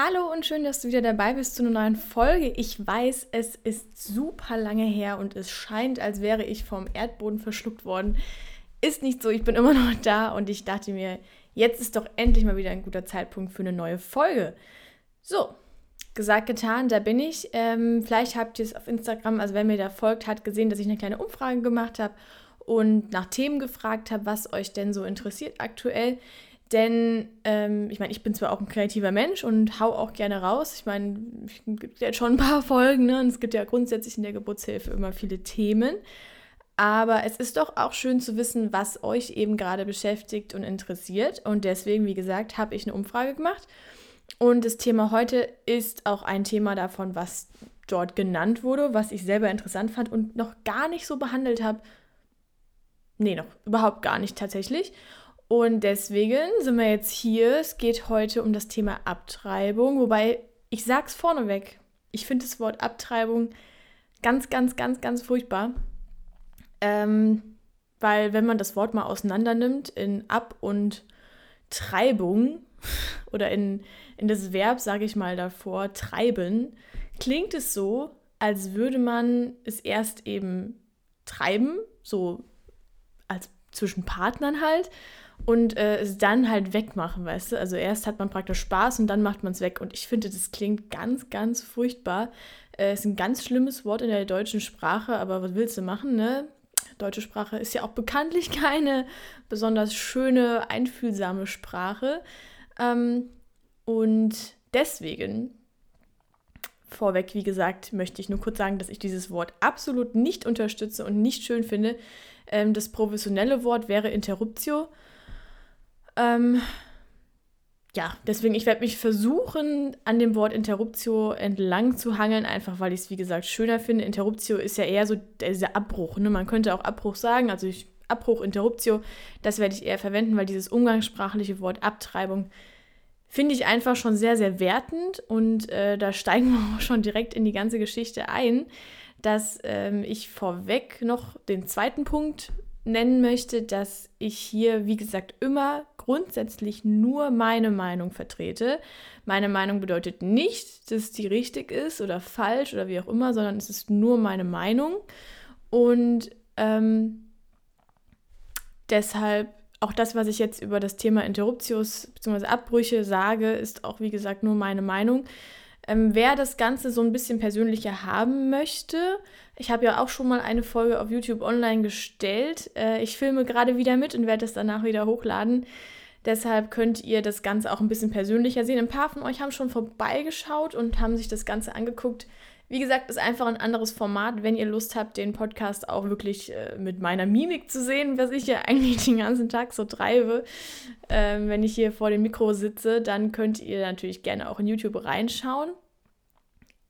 Hallo und schön, dass du wieder dabei bist zu einer neuen Folge. Ich weiß, es ist super lange her und es scheint, als wäre ich vom Erdboden verschluckt worden. Ist nicht so, ich bin immer noch da und ich dachte mir, jetzt ist doch endlich mal wieder ein guter Zeitpunkt für eine neue Folge. So, gesagt, getan, da bin ich. Ähm, vielleicht habt ihr es auf Instagram, also wer mir da folgt, hat gesehen, dass ich eine kleine Umfrage gemacht habe und nach Themen gefragt habe, was euch denn so interessiert aktuell. Denn ähm, ich meine, ich bin zwar auch ein kreativer Mensch und hau auch gerne raus. Ich meine, es gibt jetzt schon ein paar Folgen, ne? Und es gibt ja grundsätzlich in der Geburtshilfe immer viele Themen. Aber es ist doch auch schön zu wissen, was euch eben gerade beschäftigt und interessiert. Und deswegen, wie gesagt, habe ich eine Umfrage gemacht. Und das Thema heute ist auch ein Thema davon, was dort genannt wurde, was ich selber interessant fand und noch gar nicht so behandelt habe. Nee, noch überhaupt gar nicht tatsächlich. Und deswegen sind wir jetzt hier. Es geht heute um das Thema Abtreibung, wobei ich sag's vorneweg. Ich finde das Wort Abtreibung ganz, ganz, ganz, ganz furchtbar. Ähm, weil wenn man das Wort mal auseinander nimmt in Ab- und Treibung oder in, in das Verb, sage ich mal davor, treiben, klingt es so, als würde man es erst eben treiben, so als zwischen Partnern halt, und äh, es dann halt wegmachen, weißt du? Also erst hat man praktisch Spaß und dann macht man es weg. Und ich finde, das klingt ganz, ganz furchtbar. Äh, ist ein ganz schlimmes Wort in der deutschen Sprache, aber was willst du machen, ne? Deutsche Sprache ist ja auch bekanntlich keine besonders schöne, einfühlsame Sprache. Ähm, und deswegen, vorweg, wie gesagt, möchte ich nur kurz sagen, dass ich dieses Wort absolut nicht unterstütze und nicht schön finde. Ähm, das professionelle Wort wäre Interruptio. Ähm, ja, deswegen, ich werde mich versuchen, an dem Wort Interruptio entlang zu hangeln, einfach weil ich es, wie gesagt, schöner finde. Interruptio ist ja eher so dieser Abbruch. Ne? Man könnte auch Abbruch sagen, also ich, Abbruch, Interruptio, das werde ich eher verwenden, weil dieses umgangssprachliche Wort Abtreibung finde ich einfach schon sehr, sehr wertend und äh, da steigen wir auch schon direkt in die ganze Geschichte ein, dass ähm, ich vorweg noch den zweiten Punkt nennen möchte, dass ich hier, wie gesagt, immer grundsätzlich nur meine Meinung vertrete. Meine Meinung bedeutet nicht, dass die richtig ist oder falsch oder wie auch immer, sondern es ist nur meine Meinung. Und ähm, deshalb auch das, was ich jetzt über das Thema Interruptius bzw. Abbrüche sage, ist auch, wie gesagt, nur meine Meinung. Ähm, wer das Ganze so ein bisschen persönlicher haben möchte, ich habe ja auch schon mal eine Folge auf YouTube online gestellt. Äh, ich filme gerade wieder mit und werde das danach wieder hochladen. Deshalb könnt ihr das Ganze auch ein bisschen persönlicher sehen. Ein paar von euch haben schon vorbeigeschaut und haben sich das Ganze angeguckt. Wie gesagt, ist einfach ein anderes Format, wenn ihr Lust habt, den Podcast auch wirklich äh, mit meiner Mimik zu sehen, was ich ja eigentlich den ganzen Tag so treibe. Ähm, wenn ich hier vor dem Mikro sitze, dann könnt ihr natürlich gerne auch in YouTube reinschauen.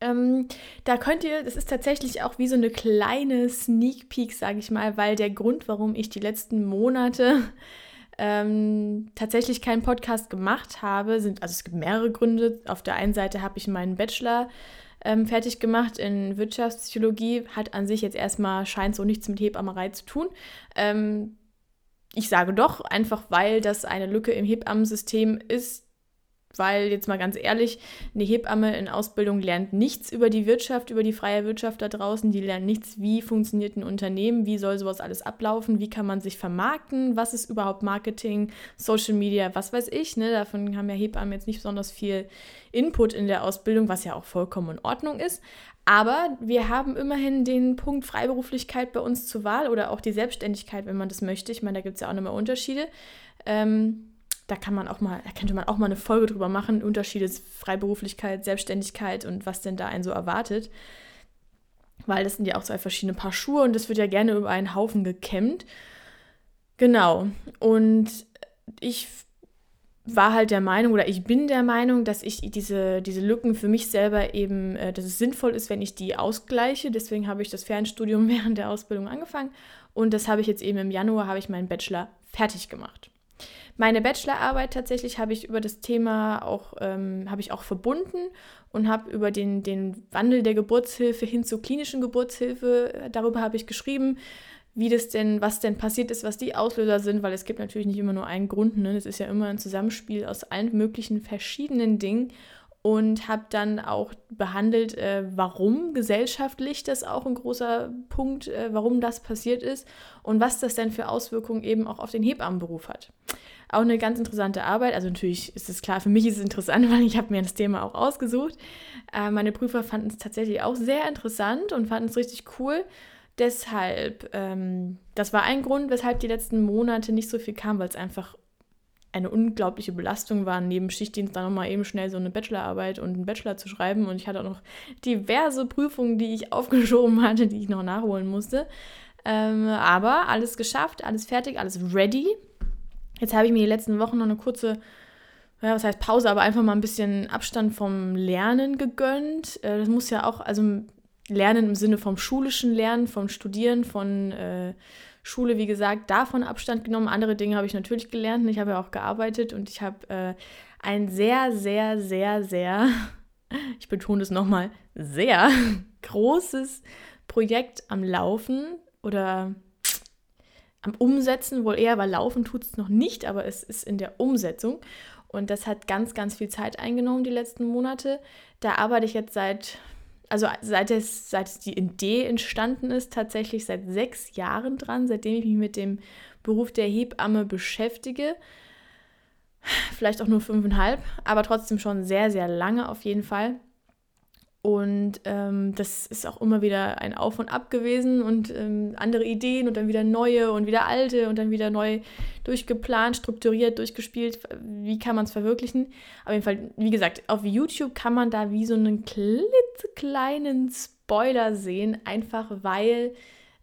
Ähm, da könnt ihr, das ist tatsächlich auch wie so eine kleine Sneak Peek, sage ich mal, weil der Grund, warum ich die letzten Monate ähm, tatsächlich keinen Podcast gemacht habe, sind, also es gibt mehrere Gründe. Auf der einen Seite habe ich meinen Bachelor ähm, fertig gemacht in Wirtschaftspsychologie. Hat an sich jetzt erstmal, scheint so nichts mit Hebammerei zu tun. Ähm, ich sage doch, einfach weil das eine Lücke im Hebammensystem ist, weil jetzt mal ganz ehrlich, eine Hebamme in Ausbildung lernt nichts über die Wirtschaft, über die freie Wirtschaft da draußen. Die lernt nichts, wie funktioniert ein Unternehmen, wie soll sowas alles ablaufen, wie kann man sich vermarkten, was ist überhaupt Marketing, Social Media, was weiß ich. Ne? Davon haben ja Hebammen jetzt nicht besonders viel Input in der Ausbildung, was ja auch vollkommen in Ordnung ist. Aber wir haben immerhin den Punkt Freiberuflichkeit bei uns zur Wahl oder auch die Selbstständigkeit, wenn man das möchte. Ich meine, da gibt es ja auch nochmal Unterschiede. Ähm, da kann man auch mal, da könnte man auch mal eine Folge drüber machen, Unterschiede Freiberuflichkeit, Selbstständigkeit und was denn da einen so erwartet. Weil das sind ja auch zwei verschiedene Paar Schuhe und das wird ja gerne über einen Haufen gekämmt. Genau. Und ich war halt der Meinung oder ich bin der Meinung, dass ich diese, diese Lücken für mich selber eben, äh, dass es sinnvoll ist, wenn ich die ausgleiche. Deswegen habe ich das Fernstudium während der Ausbildung angefangen und das habe ich jetzt eben im Januar, habe ich meinen Bachelor fertig gemacht. Meine Bachelorarbeit tatsächlich habe ich über das Thema auch, ähm, habe ich auch verbunden und habe über den, den Wandel der Geburtshilfe hin zur klinischen Geburtshilfe, äh, darüber habe ich geschrieben, wie das denn, was denn passiert ist, was die Auslöser sind, weil es gibt natürlich nicht immer nur einen Grund, ne? Es ist ja immer ein Zusammenspiel aus allen möglichen verschiedenen Dingen. Und habe dann auch behandelt, äh, warum gesellschaftlich das auch ein großer Punkt, äh, warum das passiert ist und was das denn für Auswirkungen eben auch auf den Hebammenberuf hat. Auch eine ganz interessante Arbeit. Also natürlich ist es klar, für mich ist es interessant, weil ich habe mir das Thema auch ausgesucht. Äh, meine Prüfer fanden es tatsächlich auch sehr interessant und fanden es richtig cool. Deshalb, ähm, das war ein Grund, weshalb die letzten Monate nicht so viel kam, weil es einfach eine unglaubliche Belastung war, neben Schichtdienst dann nochmal eben schnell so eine Bachelorarbeit und einen Bachelor zu schreiben. Und ich hatte auch noch diverse Prüfungen, die ich aufgeschoben hatte, die ich noch nachholen musste. Ähm, aber alles geschafft, alles fertig, alles ready. Jetzt habe ich mir die letzten Wochen noch eine kurze, ja, was heißt Pause, aber einfach mal ein bisschen Abstand vom Lernen gegönnt. Äh, das muss ja auch, also Lernen im Sinne vom schulischen Lernen, vom Studieren, von äh, Schule, wie gesagt, davon Abstand genommen. Andere Dinge habe ich natürlich gelernt ich habe ja auch gearbeitet und ich habe äh, ein sehr, sehr, sehr, sehr, ich betone es nochmal, sehr großes Projekt am Laufen oder am Umsetzen, wohl eher, weil Laufen tut es noch nicht, aber es ist in der Umsetzung. Und das hat ganz, ganz viel Zeit eingenommen die letzten Monate. Da arbeite ich jetzt seit also seit es, seit die Idee entstanden ist, tatsächlich seit sechs Jahren dran, seitdem ich mich mit dem Beruf der Hebamme beschäftige. Vielleicht auch nur fünfeinhalb, aber trotzdem schon sehr, sehr lange auf jeden Fall. Und ähm, das ist auch immer wieder ein Auf und Ab gewesen und ähm, andere Ideen und dann wieder neue und wieder alte und dann wieder neu durchgeplant, strukturiert, durchgespielt. Wie kann man es verwirklichen? Auf jeden Fall, wie gesagt, auf YouTube kann man da wie so einen klitzekleinen Spoiler sehen, einfach weil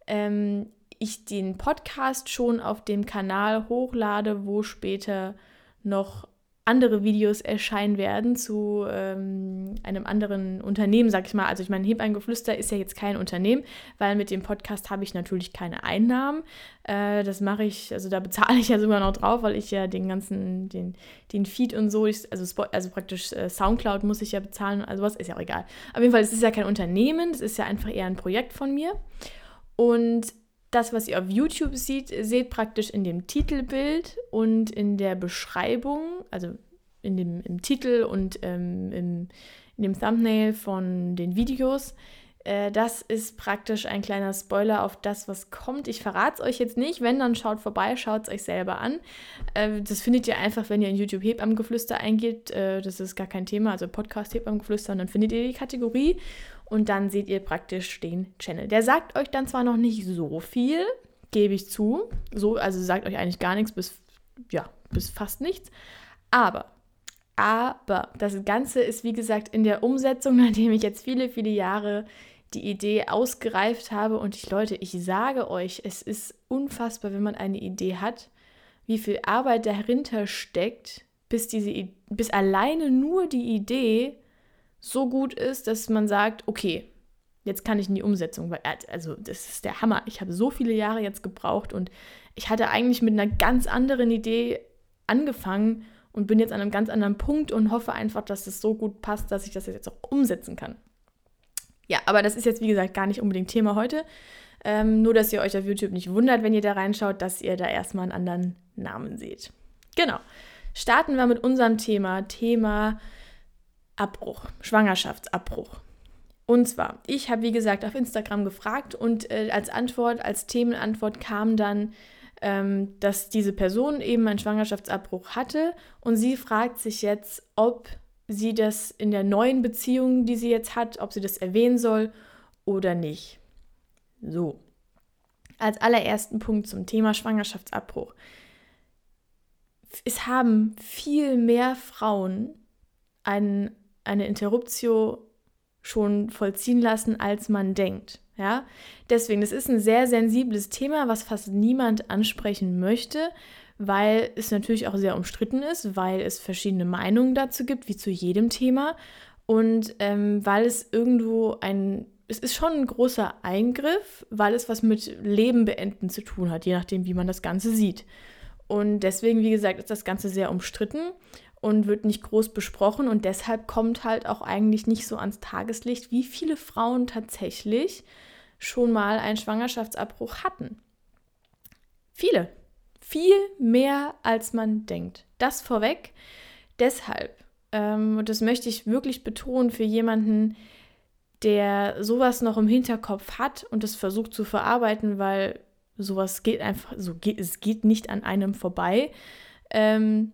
ähm, ich den Podcast schon auf dem Kanal hochlade, wo später noch andere Videos erscheinen werden zu ähm, einem anderen Unternehmen, sag ich mal. Also ich meine, Hebeingeflüster ist ja jetzt kein Unternehmen, weil mit dem Podcast habe ich natürlich keine Einnahmen. Äh, das mache ich, also da bezahle ich ja sogar noch drauf, weil ich ja den ganzen, den, den Feed und so, ich, also, also praktisch äh, Soundcloud muss ich ja bezahlen, also was, ist ja auch egal. Auf jeden Fall, es ist ja kein Unternehmen, es ist ja einfach eher ein Projekt von mir. Und das, was ihr auf YouTube seht, seht praktisch in dem Titelbild und in der Beschreibung, also in dem, im Titel und ähm, im, in dem Thumbnail von den Videos. Äh, das ist praktisch ein kleiner Spoiler auf das, was kommt. Ich verrate es euch jetzt nicht. Wenn, dann schaut vorbei, schaut es euch selber an. Äh, das findet ihr einfach, wenn ihr in YouTube Hebammengeflüster eingebt. Äh, das ist gar kein Thema, also Podcast Hebammengeflüster. Und dann findet ihr die Kategorie und dann seht ihr praktisch den Channel. Der sagt euch dann zwar noch nicht so viel, gebe ich zu, so, also sagt euch eigentlich gar nichts bis, ja, bis fast nichts, aber, aber das Ganze ist wie gesagt in der Umsetzung, nachdem ich jetzt viele, viele Jahre die Idee ausgereift habe. Und ich Leute, ich sage euch, es ist unfassbar, wenn man eine Idee hat, wie viel Arbeit dahinter steckt, bis diese bis alleine nur die Idee so gut ist, dass man sagt, okay, jetzt kann ich in die Umsetzung. Also das ist der Hammer. Ich habe so viele Jahre jetzt gebraucht und ich hatte eigentlich mit einer ganz anderen Idee angefangen und bin jetzt an einem ganz anderen Punkt und hoffe einfach, dass es so gut passt, dass ich das jetzt auch umsetzen kann. Ja, aber das ist jetzt, wie gesagt, gar nicht unbedingt Thema heute. Ähm, nur, dass ihr euch auf YouTube nicht wundert, wenn ihr da reinschaut, dass ihr da erstmal einen anderen Namen seht. Genau. Starten wir mit unserem Thema. Thema Abbruch, Schwangerschaftsabbruch. Und zwar, ich habe wie gesagt auf Instagram gefragt und äh, als Antwort, als Themenantwort kam dann, ähm, dass diese Person eben einen Schwangerschaftsabbruch hatte und sie fragt sich jetzt, ob sie das in der neuen Beziehung, die sie jetzt hat, ob sie das erwähnen soll oder nicht. So, als allerersten Punkt zum Thema Schwangerschaftsabbruch. Es haben viel mehr Frauen einen eine Interruptio schon vollziehen lassen, als man denkt. Ja, deswegen, das ist ein sehr sensibles Thema, was fast niemand ansprechen möchte, weil es natürlich auch sehr umstritten ist, weil es verschiedene Meinungen dazu gibt, wie zu jedem Thema und ähm, weil es irgendwo ein, es ist schon ein großer Eingriff, weil es was mit Leben beenden zu tun hat, je nachdem, wie man das Ganze sieht. Und deswegen, wie gesagt, ist das Ganze sehr umstritten und wird nicht groß besprochen und deshalb kommt halt auch eigentlich nicht so ans Tageslicht, wie viele Frauen tatsächlich schon mal einen Schwangerschaftsabbruch hatten. Viele. Viel mehr als man denkt. Das vorweg. Deshalb ähm, und das möchte ich wirklich betonen für jemanden, der sowas noch im Hinterkopf hat und es versucht zu verarbeiten, weil sowas geht einfach, so geht, es geht nicht an einem vorbei. Ähm,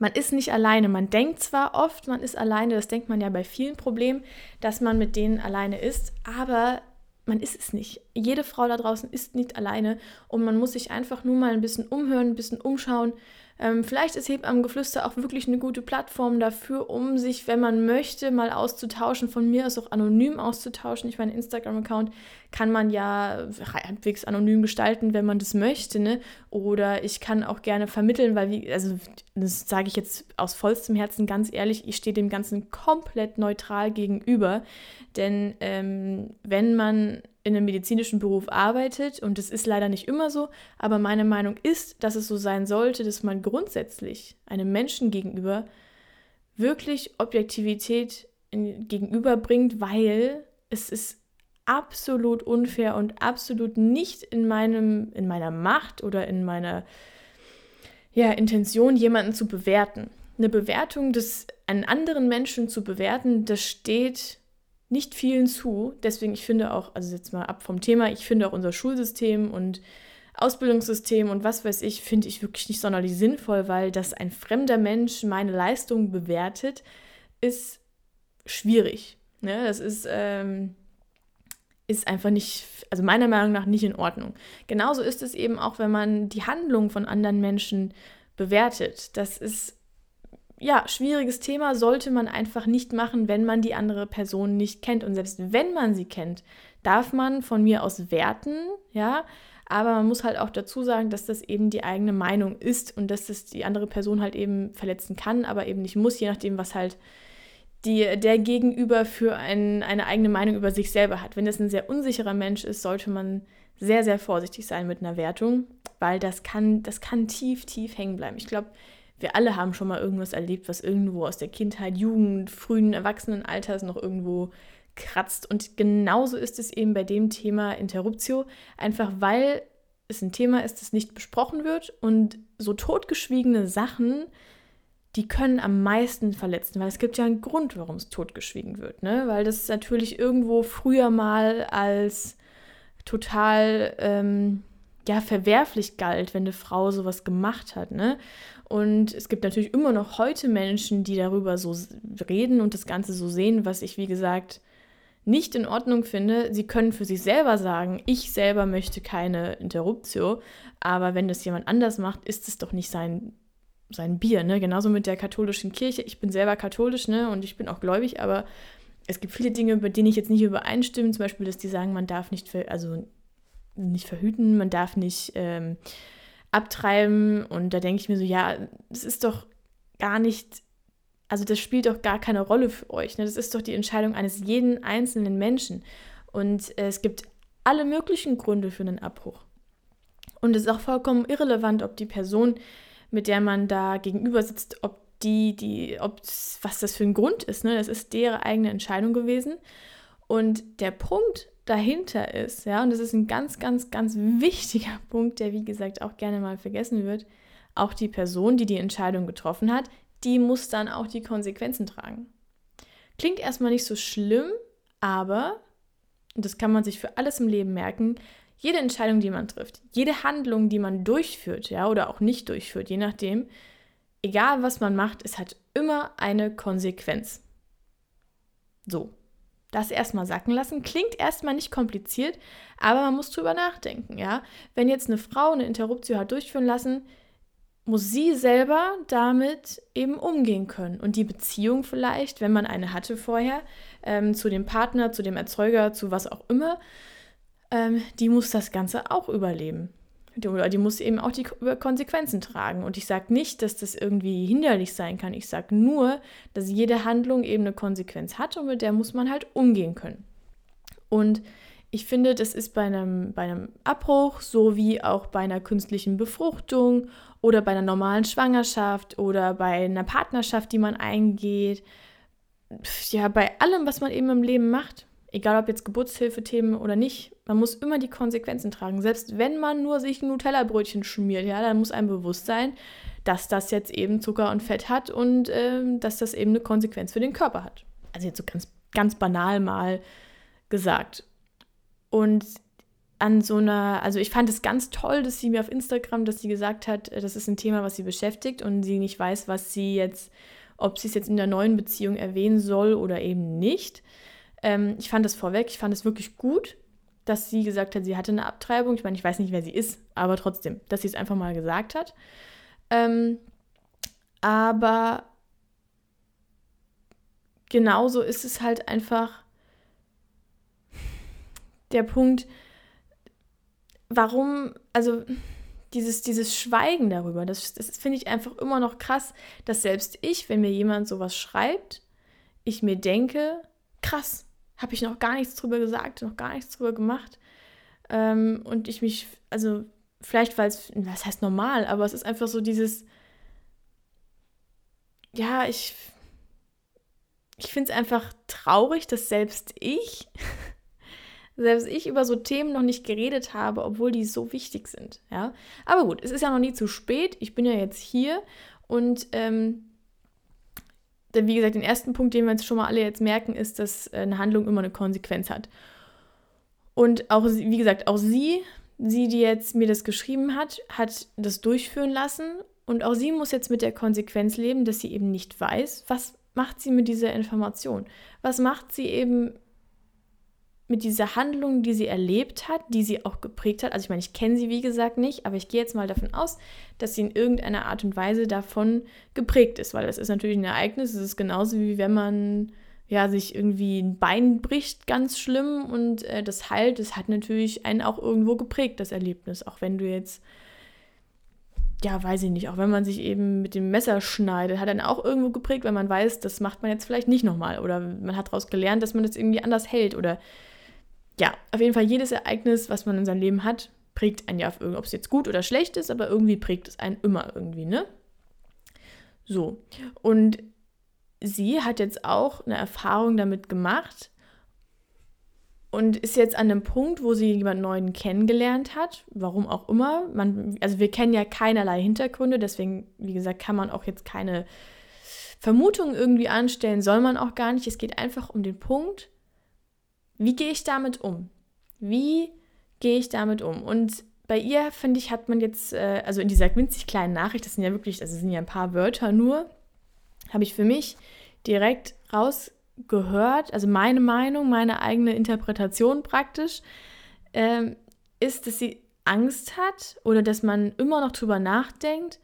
man ist nicht alleine. Man denkt zwar oft, man ist alleine, das denkt man ja bei vielen Problemen, dass man mit denen alleine ist, aber man ist es nicht. Jede Frau da draußen ist nicht alleine und man muss sich einfach nur mal ein bisschen umhören, ein bisschen umschauen, ähm, vielleicht ist Hebammengeflüster auch wirklich eine gute Plattform dafür, um sich, wenn man möchte, mal auszutauschen. Von mir aus auch anonym auszutauschen. Ich meine, Instagram-Account kann man ja halbwegs anonym gestalten, wenn man das möchte. Ne? Oder ich kann auch gerne vermitteln, weil, wie, also das sage ich jetzt aus vollstem Herzen ganz ehrlich, ich stehe dem Ganzen komplett neutral gegenüber. Denn ähm, wenn man in einem medizinischen Beruf arbeitet, und das ist leider nicht immer so, aber meine Meinung ist, dass es so sein sollte, dass man grundsätzlich einem Menschen gegenüber wirklich Objektivität in, gegenüberbringt, weil es ist absolut unfair und absolut nicht in meinem in meiner Macht oder in meiner ja, Intention jemanden zu bewerten. Eine Bewertung des einen anderen Menschen zu bewerten, das steht nicht vielen zu. Deswegen, ich finde auch, also jetzt mal ab vom Thema, ich finde auch unser Schulsystem und Ausbildungssystem und was weiß ich, finde ich wirklich nicht sonderlich sinnvoll, weil dass ein fremder Mensch meine Leistung bewertet, ist schwierig. Ne? Das ist, ähm, ist einfach nicht, also meiner Meinung nach nicht in Ordnung. Genauso ist es eben auch, wenn man die Handlung von anderen Menschen bewertet. Das ist ja, schwieriges Thema sollte man einfach nicht machen, wenn man die andere Person nicht kennt. Und selbst wenn man sie kennt, darf man von mir aus werten, ja. Aber man muss halt auch dazu sagen, dass das eben die eigene Meinung ist und dass das die andere Person halt eben verletzen kann, aber eben nicht muss, je nachdem, was halt die, der Gegenüber für ein, eine eigene Meinung über sich selber hat. Wenn das ein sehr unsicherer Mensch ist, sollte man sehr, sehr vorsichtig sein mit einer Wertung, weil das kann, das kann tief, tief hängen bleiben. Ich glaube, wir alle haben schon mal irgendwas erlebt, was irgendwo aus der Kindheit, Jugend, frühen Erwachsenenalters noch irgendwo kratzt. Und genauso ist es eben bei dem Thema Interruptio, einfach weil es ein Thema ist, das nicht besprochen wird und so totgeschwiegene Sachen, die können am meisten verletzen, weil es gibt ja einen Grund, warum es totgeschwiegen wird, ne? Weil das natürlich irgendwo früher mal als total ähm, ja verwerflich galt, wenn eine Frau sowas gemacht hat, ne? Und es gibt natürlich immer noch heute Menschen, die darüber so reden und das Ganze so sehen, was ich, wie gesagt, nicht in Ordnung finde. Sie können für sich selber sagen, ich selber möchte keine Interruptio, aber wenn das jemand anders macht, ist es doch nicht sein, sein Bier. Ne? Genauso mit der katholischen Kirche. Ich bin selber katholisch ne? und ich bin auch gläubig, aber es gibt viele Dinge, bei denen ich jetzt nicht übereinstimme. Zum Beispiel, dass die sagen, man darf nicht, also nicht verhüten, man darf nicht. Ähm, abtreiben. Und da denke ich mir so, ja, das ist doch gar nicht, also das spielt doch gar keine Rolle für euch. Ne? Das ist doch die Entscheidung eines jeden einzelnen Menschen. Und äh, es gibt alle möglichen Gründe für einen Abbruch. Und es ist auch vollkommen irrelevant, ob die Person, mit der man da gegenüber sitzt, ob die, die, ob was das für ein Grund ist. Ne? Das ist deren eigene Entscheidung gewesen. Und der Punkt dahinter ist, ja, und das ist ein ganz, ganz, ganz wichtiger Punkt, der wie gesagt auch gerne mal vergessen wird, auch die Person, die die Entscheidung getroffen hat, die muss dann auch die Konsequenzen tragen. Klingt erstmal nicht so schlimm, aber, und das kann man sich für alles im Leben merken, jede Entscheidung, die man trifft, jede Handlung, die man durchführt, ja, oder auch nicht durchführt, je nachdem, egal was man macht, es hat immer eine Konsequenz. So, das erstmal sacken lassen. Klingt erstmal nicht kompliziert, aber man muss drüber nachdenken, ja. Wenn jetzt eine Frau eine Interruption hat durchführen lassen, muss sie selber damit eben umgehen können. Und die Beziehung vielleicht, wenn man eine hatte vorher, ähm, zu dem Partner, zu dem Erzeuger, zu was auch immer, ähm, die muss das Ganze auch überleben. Die muss eben auch die Konsequenzen tragen. Und ich sage nicht, dass das irgendwie hinderlich sein kann. Ich sage nur, dass jede Handlung eben eine Konsequenz hat und mit der muss man halt umgehen können. Und ich finde, das ist bei einem, bei einem Abbruch sowie auch bei einer künstlichen Befruchtung oder bei einer normalen Schwangerschaft oder bei einer Partnerschaft, die man eingeht. Ja, bei allem, was man eben im Leben macht, egal ob jetzt Geburtshilfethemen oder nicht, man muss immer die Konsequenzen tragen. Selbst wenn man nur sich ein Nutella-Brötchen schmiert, ja, dann muss einem bewusst sein, dass das jetzt eben Zucker und Fett hat und äh, dass das eben eine Konsequenz für den Körper hat. Also jetzt so ganz, ganz banal mal gesagt. Und an so einer, also ich fand es ganz toll, dass sie mir auf Instagram, dass sie gesagt hat, äh, das ist ein Thema, was sie beschäftigt und sie nicht weiß, was sie jetzt, ob sie es jetzt in der neuen Beziehung erwähnen soll oder eben nicht. Ähm, ich fand das vorweg, ich fand es wirklich gut, dass sie gesagt hat, sie hatte eine Abtreibung. Ich meine, ich weiß nicht, wer sie ist, aber trotzdem, dass sie es einfach mal gesagt hat. Ähm, aber genauso ist es halt einfach der Punkt, warum, also dieses, dieses Schweigen darüber, das, das finde ich einfach immer noch krass, dass selbst ich, wenn mir jemand sowas schreibt, ich mir denke, krass, habe ich noch gar nichts drüber gesagt, noch gar nichts drüber gemacht. Ähm, und ich mich, also vielleicht, weil es, was heißt normal, aber es ist einfach so dieses, ja, ich, ich finde es einfach traurig, dass selbst ich selbst ich über so Themen noch nicht geredet habe, obwohl die so wichtig sind. Ja? Aber gut, es ist ja noch nie zu spät. Ich bin ja jetzt hier und ähm, wie gesagt, den ersten Punkt, den wir jetzt schon mal alle jetzt merken, ist, dass äh, eine Handlung immer eine Konsequenz hat. Und auch, wie gesagt, auch sie, sie, die jetzt mir das geschrieben hat, hat das durchführen lassen. Und auch sie muss jetzt mit der Konsequenz leben, dass sie eben nicht weiß, was macht sie mit dieser Information. Was macht sie eben mit dieser Handlung, die sie erlebt hat, die sie auch geprägt hat. Also ich meine, ich kenne sie wie gesagt nicht, aber ich gehe jetzt mal davon aus, dass sie in irgendeiner Art und Weise davon geprägt ist, weil das ist natürlich ein Ereignis. Es ist genauso wie wenn man ja sich irgendwie ein Bein bricht, ganz schlimm und äh, das heilt. Das hat natürlich einen auch irgendwo geprägt, das Erlebnis. Auch wenn du jetzt ja, weiß ich nicht, auch wenn man sich eben mit dem Messer schneidet, hat dann auch irgendwo geprägt, weil man weiß, das macht man jetzt vielleicht nicht nochmal. Oder man hat daraus gelernt, dass man das irgendwie anders hält. Oder ja, auf jeden Fall jedes Ereignis, was man in seinem Leben hat, prägt einen ja auf irgendwie, ob es jetzt gut oder schlecht ist, aber irgendwie prägt es einen immer irgendwie, ne? So. Und sie hat jetzt auch eine Erfahrung damit gemacht und ist jetzt an einem Punkt, wo sie jemanden Neuen kennengelernt hat, warum auch immer. Man, also wir kennen ja keinerlei Hintergründe, deswegen, wie gesagt, kann man auch jetzt keine Vermutungen irgendwie anstellen, soll man auch gar nicht. Es geht einfach um den Punkt, wie gehe ich damit um? Wie gehe ich damit um? Und bei ihr, finde ich, hat man jetzt, äh, also in dieser winzig kleinen Nachricht, das sind ja wirklich, also sind ja ein paar Wörter nur, habe ich für mich direkt rausgehört, also meine Meinung, meine eigene Interpretation praktisch, ähm, ist, dass sie Angst hat oder dass man immer noch drüber nachdenkt,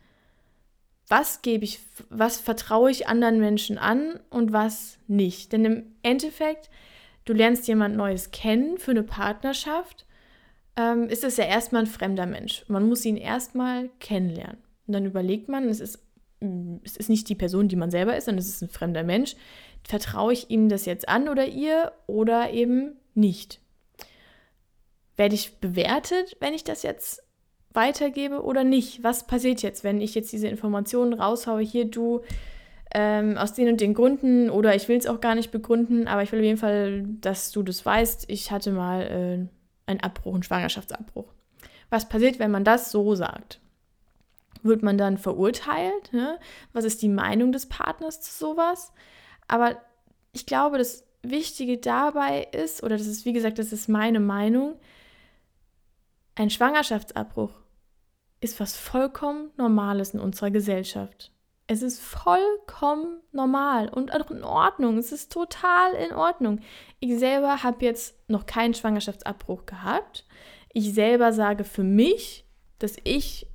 was gebe ich, was vertraue ich anderen Menschen an und was nicht. Denn im Endeffekt du lernst jemand Neues kennen für eine Partnerschaft, ähm, ist es ja erstmal ein fremder Mensch. Man muss ihn erstmal kennenlernen. Und dann überlegt man, es ist, mm, es ist nicht die Person, die man selber ist, sondern es ist ein fremder Mensch. Vertraue ich ihm das jetzt an oder ihr oder eben nicht? Werde ich bewertet, wenn ich das jetzt weitergebe oder nicht? Was passiert jetzt, wenn ich jetzt diese Informationen raushaue? Hier, du ähm, aus den und den Gründen oder ich will es auch gar nicht begründen, aber ich will auf jeden Fall, dass du das weißt. Ich hatte mal äh, einen Abbruch, einen Schwangerschaftsabbruch. Was passiert, wenn man das so sagt? Wird man dann verurteilt? Ne? Was ist die Meinung des Partners zu sowas? Aber ich glaube, das Wichtige dabei ist, oder das ist, wie gesagt, das ist meine Meinung, ein Schwangerschaftsabbruch ist was vollkommen Normales in unserer Gesellschaft. Es ist vollkommen normal und auch in Ordnung. Es ist total in Ordnung. Ich selber habe jetzt noch keinen Schwangerschaftsabbruch gehabt. Ich selber sage für mich, dass ich,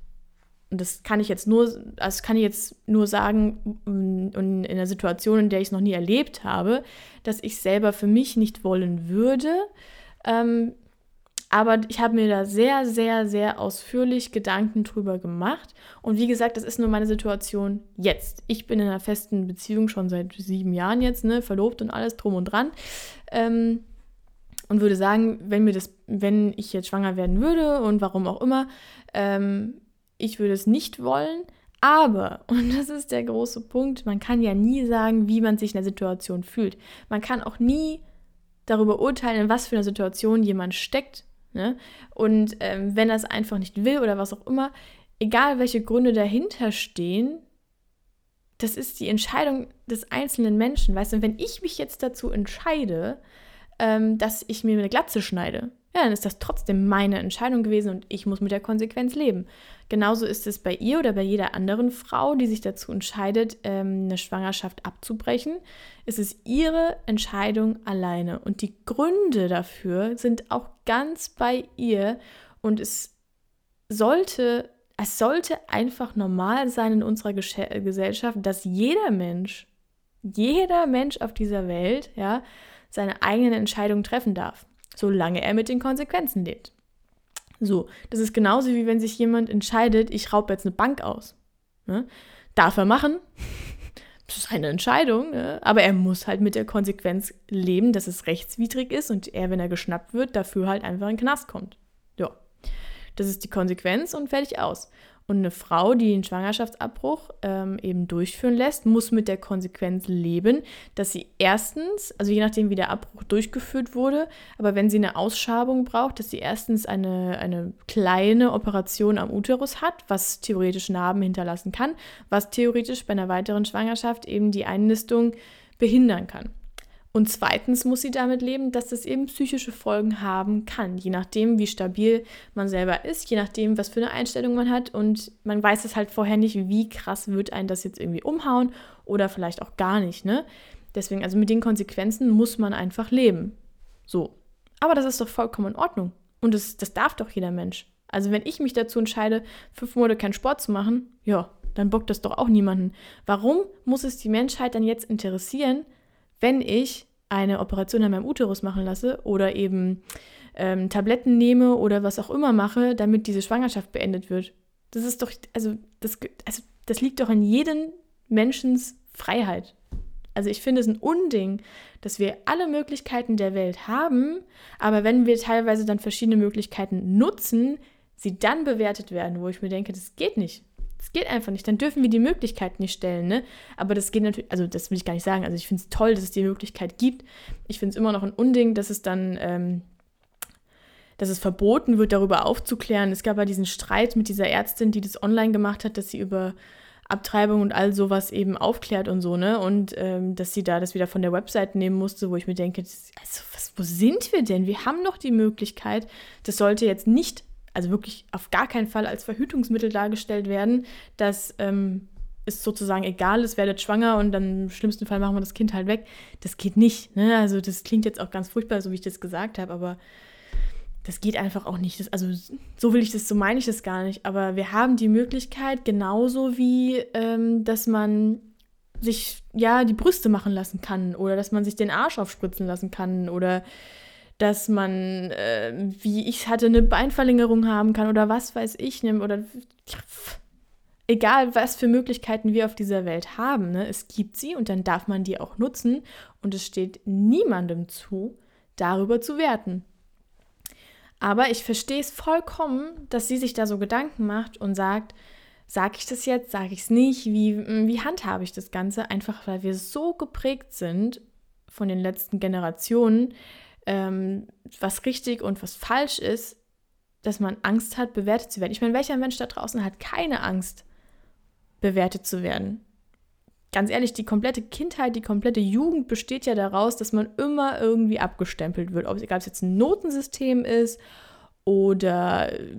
und das kann ich jetzt nur, das kann ich jetzt nur sagen, in, einer Situation, in der ich es noch nie erlebt habe, dass ich selber für mich nicht wollen würde. Ähm, aber ich habe mir da sehr, sehr, sehr ausführlich Gedanken drüber gemacht. Und wie gesagt, das ist nur meine Situation jetzt. Ich bin in einer festen Beziehung schon seit sieben Jahren jetzt, ne, verlobt und alles drum und dran. Ähm, und würde sagen, wenn mir das, wenn ich jetzt schwanger werden würde und warum auch immer, ähm, ich würde es nicht wollen. Aber, und das ist der große Punkt, man kann ja nie sagen, wie man sich in der Situation fühlt. Man kann auch nie darüber urteilen, in was für einer Situation jemand steckt, Ne? Und ähm, wenn er es einfach nicht will oder was auch immer, egal welche Gründe dahinter stehen, das ist die Entscheidung des einzelnen Menschen. Weißt du, wenn ich mich jetzt dazu entscheide, ähm, dass ich mir eine Glatze schneide, ja, dann ist das trotzdem meine Entscheidung gewesen und ich muss mit der Konsequenz leben. Genauso ist es bei ihr oder bei jeder anderen Frau, die sich dazu entscheidet, ähm, eine Schwangerschaft abzubrechen. Es ist ihre Entscheidung alleine und die Gründe dafür sind auch ganz bei ihr und es sollte, es sollte einfach normal sein in unserer Gesellschaft, dass jeder Mensch, jeder Mensch auf dieser Welt, ja, seine eigenen Entscheidungen treffen darf solange er mit den Konsequenzen lebt. So, das ist genauso wie wenn sich jemand entscheidet, ich raube jetzt eine Bank aus. Ne? Darf er machen? Das ist eine Entscheidung, ne? aber er muss halt mit der Konsequenz leben, dass es rechtswidrig ist und er, wenn er geschnappt wird, dafür halt einfach in den Knast kommt. Ja, das ist die Konsequenz und fertig aus. Und eine Frau, die einen Schwangerschaftsabbruch ähm, eben durchführen lässt, muss mit der Konsequenz leben, dass sie erstens, also je nachdem, wie der Abbruch durchgeführt wurde, aber wenn sie eine Ausschabung braucht, dass sie erstens eine, eine kleine Operation am Uterus hat, was theoretisch Narben hinterlassen kann, was theoretisch bei einer weiteren Schwangerschaft eben die Einnistung behindern kann. Und zweitens muss sie damit leben, dass das eben psychische Folgen haben kann, je nachdem, wie stabil man selber ist, je nachdem, was für eine Einstellung man hat. Und man weiß es halt vorher nicht, wie krass wird einen das jetzt irgendwie umhauen oder vielleicht auch gar nicht. Ne? Deswegen, also mit den Konsequenzen muss man einfach leben. So. Aber das ist doch vollkommen in Ordnung. Und das, das darf doch jeder Mensch. Also wenn ich mich dazu entscheide, fünf Monate keinen Sport zu machen, ja, dann bockt das doch auch niemanden. Warum muss es die Menschheit dann jetzt interessieren, wenn ich eine Operation an meinem Uterus machen lasse oder eben ähm, Tabletten nehme oder was auch immer mache, damit diese Schwangerschaft beendet wird. Das ist doch, also das, also das liegt doch in jedem Menschens Freiheit. Also ich finde es ein Unding, dass wir alle Möglichkeiten der Welt haben, aber wenn wir teilweise dann verschiedene Möglichkeiten nutzen, sie dann bewertet werden, wo ich mir denke, das geht nicht. Das geht einfach nicht. Dann dürfen wir die Möglichkeit nicht stellen, ne? Aber das geht natürlich, also das will ich gar nicht sagen. Also ich finde es toll, dass es die Möglichkeit gibt. Ich finde es immer noch ein Unding, dass es dann, ähm, dass es verboten wird, darüber aufzuklären. Es gab ja diesen Streit mit dieser Ärztin, die das online gemacht hat, dass sie über Abtreibung und all sowas eben aufklärt und so, ne? Und ähm, dass sie da das wieder von der Website nehmen musste, wo ich mir denke, das, also was, wo sind wir denn? Wir haben doch die Möglichkeit, das sollte jetzt nicht also wirklich auf gar keinen Fall als Verhütungsmittel dargestellt werden, dass ähm, es sozusagen egal ist, werdet schwanger und dann im schlimmsten Fall machen wir das Kind halt weg. Das geht nicht. Ne? Also das klingt jetzt auch ganz furchtbar, so wie ich das gesagt habe, aber das geht einfach auch nicht. Das, also so will ich das, so meine ich das gar nicht. Aber wir haben die Möglichkeit, genauso wie, ähm, dass man sich ja die Brüste machen lassen kann oder dass man sich den Arsch aufspritzen lassen kann oder dass man, äh, wie ich hatte, eine Beinverlängerung haben kann oder was weiß ich, ne, oder egal, was für Möglichkeiten wir auf dieser Welt haben, ne, es gibt sie und dann darf man die auch nutzen und es steht niemandem zu, darüber zu werten. Aber ich verstehe es vollkommen, dass sie sich da so Gedanken macht und sagt, sage ich das jetzt, sage ich es nicht, wie, wie handhabe ich das Ganze? Einfach weil wir so geprägt sind von den letzten Generationen, ähm, was richtig und was falsch ist, dass man Angst hat, bewertet zu werden. Ich meine, welcher Mensch da draußen hat keine Angst, bewertet zu werden? Ganz ehrlich, die komplette Kindheit, die komplette Jugend besteht ja daraus, dass man immer irgendwie abgestempelt wird. Ob es, ob es jetzt ein Notensystem ist oder äh,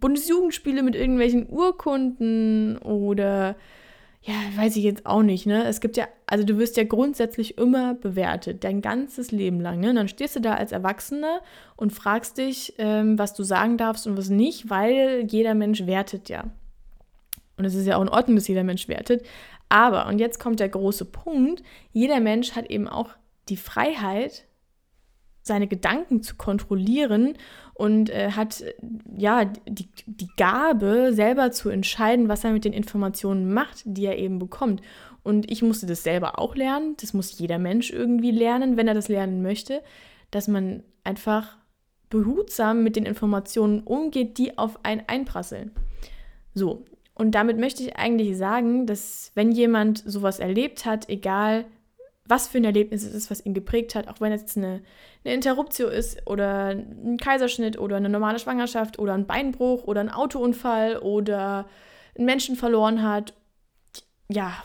Bundesjugendspiele mit irgendwelchen Urkunden oder ja, weiß ich jetzt auch nicht, ne? Es gibt ja, also du wirst ja grundsätzlich immer bewertet, dein ganzes Leben lang, ne? Und dann stehst du da als Erwachsener und fragst dich, ähm, was du sagen darfst und was nicht, weil jeder Mensch wertet ja. Und es ist ja auch in Ordnung, dass jeder Mensch wertet. Aber, und jetzt kommt der große Punkt, jeder Mensch hat eben auch die Freiheit, seine Gedanken zu kontrollieren und äh, hat ja die, die Gabe, selber zu entscheiden, was er mit den Informationen macht, die er eben bekommt. Und ich musste das selber auch lernen. Das muss jeder Mensch irgendwie lernen, wenn er das lernen möchte, dass man einfach behutsam mit den Informationen umgeht, die auf einen einprasseln. So, und damit möchte ich eigentlich sagen, dass wenn jemand sowas erlebt hat, egal was für ein Erlebnis es ist, was ihn geprägt hat, auch wenn es jetzt eine, eine Interruptio ist oder ein Kaiserschnitt oder eine normale Schwangerschaft oder ein Beinbruch oder ein Autounfall oder einen Menschen verloren hat. Ja,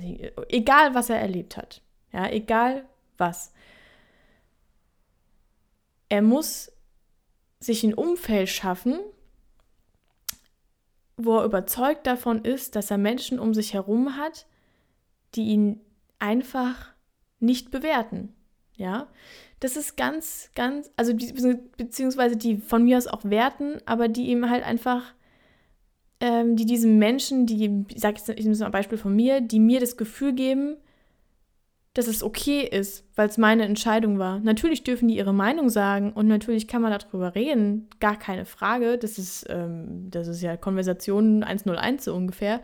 nicht, egal was er erlebt hat. Ja, egal was. Er muss sich ein Umfeld schaffen, wo er überzeugt davon ist, dass er Menschen um sich herum hat, die ihn einfach nicht bewerten. Ja, das ist ganz, ganz, also beziehungsweise die von mir aus auch werten, aber die ihm halt einfach, ähm, die diesen Menschen, die, ich sage jetzt ich nehme ein Beispiel von mir, die mir das Gefühl geben, dass es okay ist, weil es meine Entscheidung war. Natürlich dürfen die ihre Meinung sagen und natürlich kann man darüber reden, gar keine Frage. Das ist, ähm, das ist ja Konversation 101 so ungefähr.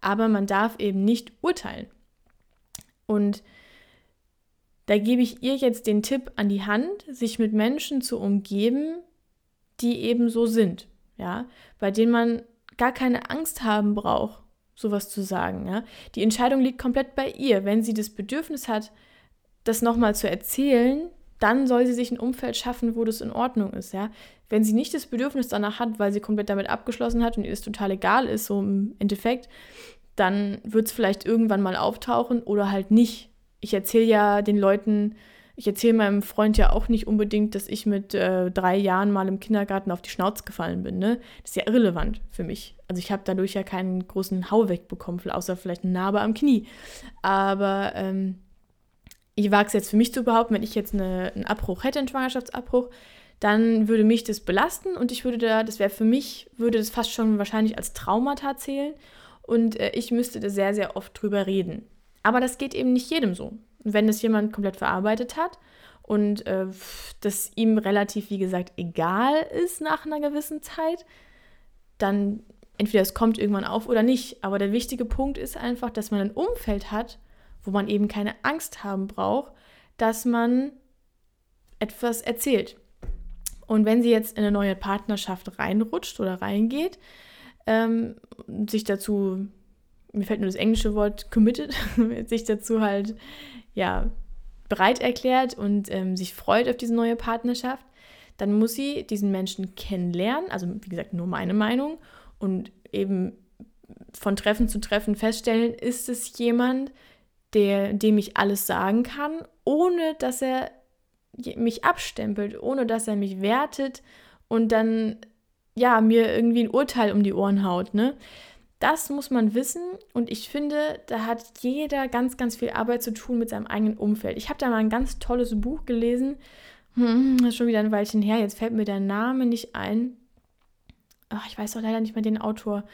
Aber man darf eben nicht urteilen. Und da gebe ich ihr jetzt den Tipp an die Hand, sich mit Menschen zu umgeben, die eben so sind, ja, bei denen man gar keine Angst haben braucht, sowas zu sagen. Ja? Die Entscheidung liegt komplett bei ihr. Wenn sie das Bedürfnis hat, das nochmal zu erzählen, dann soll sie sich ein Umfeld schaffen, wo das in Ordnung ist. Ja? Wenn sie nicht das Bedürfnis danach hat, weil sie komplett damit abgeschlossen hat und ihr das total egal ist, so im Endeffekt, dann wird es vielleicht irgendwann mal auftauchen oder halt nicht. Ich erzähle ja den Leuten, ich erzähle meinem Freund ja auch nicht unbedingt, dass ich mit äh, drei Jahren mal im Kindergarten auf die Schnauze gefallen bin. Ne? Das ist ja irrelevant für mich. Also ich habe dadurch ja keinen großen Hau wegbekommen, außer vielleicht eine Narbe am Knie. Aber ähm, ich wage es jetzt für mich zu behaupten, wenn ich jetzt eine, einen Abbruch hätte, einen Schwangerschaftsabbruch, dann würde mich das belasten und ich würde da, das wäre für mich, würde das fast schon wahrscheinlich als Traumata zählen und äh, ich müsste da sehr, sehr oft drüber reden. Aber das geht eben nicht jedem so. wenn es jemand komplett verarbeitet hat und äh, das ihm relativ, wie gesagt, egal ist nach einer gewissen Zeit, dann entweder es kommt irgendwann auf oder nicht. Aber der wichtige Punkt ist einfach, dass man ein Umfeld hat, wo man eben keine Angst haben braucht, dass man etwas erzählt. Und wenn sie jetzt in eine neue Partnerschaft reinrutscht oder reingeht, ähm, sich dazu, mir fällt nur das englische Wort committed, sich dazu halt, ja, bereit erklärt und ähm, sich freut auf diese neue Partnerschaft, dann muss sie diesen Menschen kennenlernen, also wie gesagt nur meine Meinung, und eben von Treffen zu Treffen feststellen, ist es jemand, der, dem ich alles sagen kann, ohne dass er mich abstempelt, ohne dass er mich wertet und dann ja mir irgendwie ein Urteil um die Ohren haut, ne? Das muss man wissen und ich finde, da hat jeder ganz, ganz viel Arbeit zu tun mit seinem eigenen Umfeld. Ich habe da mal ein ganz tolles Buch gelesen, hm, schon wieder ein Weilchen her, jetzt fällt mir der Name nicht ein ach, ich weiß doch leider nicht mehr den Autor.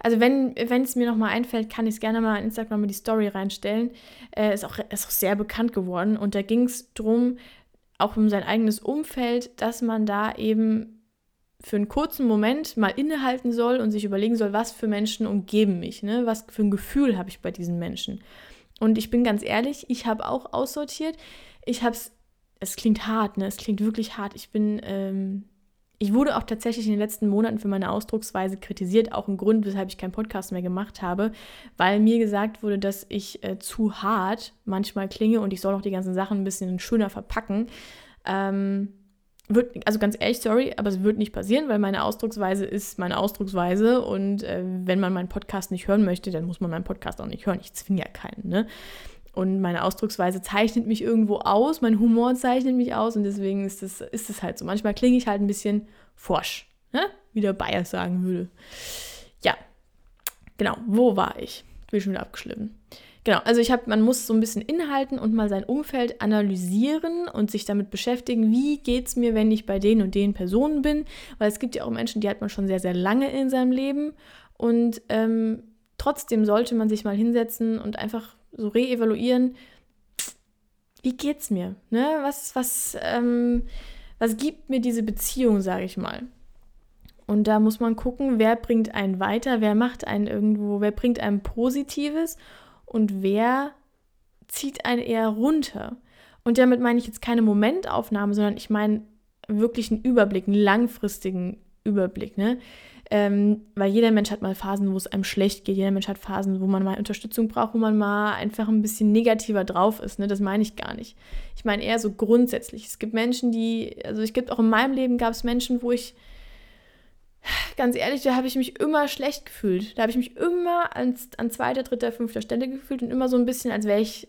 Also wenn es mir nochmal einfällt, kann ich es gerne mal in Instagram in die Story reinstellen. Äh, ist, auch, ist auch sehr bekannt geworden. Und da ging es darum, auch um sein eigenes Umfeld, dass man da eben für einen kurzen Moment mal innehalten soll und sich überlegen soll, was für Menschen umgeben mich, ne? was für ein Gefühl habe ich bei diesen Menschen. Und ich bin ganz ehrlich, ich habe auch aussortiert. Ich habe es, es klingt hart, ne? es klingt wirklich hart. Ich bin ähm, ich wurde auch tatsächlich in den letzten Monaten für meine Ausdrucksweise kritisiert, auch ein Grund, weshalb ich keinen Podcast mehr gemacht habe, weil mir gesagt wurde, dass ich äh, zu hart manchmal klinge und ich soll auch die ganzen Sachen ein bisschen schöner verpacken. Ähm, wird, also ganz ehrlich, sorry, aber es wird nicht passieren, weil meine Ausdrucksweise ist meine Ausdrucksweise und äh, wenn man meinen Podcast nicht hören möchte, dann muss man meinen Podcast auch nicht hören. Ich zwinge ja keinen, ne? Und meine Ausdrucksweise zeichnet mich irgendwo aus, mein Humor zeichnet mich aus und deswegen ist es ist halt so. Manchmal klinge ich halt ein bisschen forsch, ne? wie der Bayer sagen würde. Ja, genau, wo war ich? Bin schon wieder abgeschliffen. Genau, also ich habe, man muss so ein bisschen inhalten und mal sein Umfeld analysieren und sich damit beschäftigen, wie geht es mir, wenn ich bei den und den Personen bin, weil es gibt ja auch Menschen, die hat man schon sehr, sehr lange in seinem Leben und ähm, trotzdem sollte man sich mal hinsetzen und einfach so reevaluieren, wie geht's mir? Ne? Was, was, ähm, was gibt mir diese Beziehung, sage ich mal? Und da muss man gucken, wer bringt einen weiter, wer macht einen irgendwo, wer bringt einem Positives und wer zieht einen eher runter. Und damit meine ich jetzt keine Momentaufnahme, sondern ich meine wirklich einen Überblick, einen langfristigen Überblick. Ne? Ähm, weil jeder Mensch hat mal Phasen, wo es einem schlecht geht. Jeder Mensch hat Phasen, wo man mal Unterstützung braucht, wo man mal einfach ein bisschen negativer drauf ist. Ne? Das meine ich gar nicht. Ich meine eher so grundsätzlich. Es gibt Menschen, die, also es gibt auch in meinem Leben gab es Menschen, wo ich, ganz ehrlich, da habe ich mich immer schlecht gefühlt. Da habe ich mich immer an, an zweiter, dritter, fünfter Stelle gefühlt und immer so ein bisschen, als wäre ich,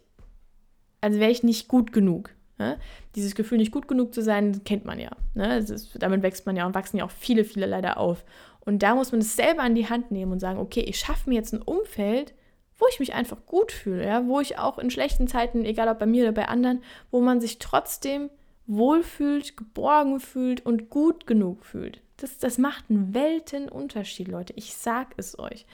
als ich nicht gut genug. Ne? Dieses Gefühl, nicht gut genug zu sein, kennt man ja. Ne? Ist, damit wächst man ja und wachsen ja auch viele, viele leider auf. Und da muss man es selber an die Hand nehmen und sagen, okay, ich schaffe mir jetzt ein Umfeld, wo ich mich einfach gut fühle, ja? wo ich auch in schlechten Zeiten, egal ob bei mir oder bei anderen, wo man sich trotzdem wohlfühlt, geborgen fühlt und gut genug fühlt. Das, das macht einen Weltenunterschied, Leute. Ich sag es euch.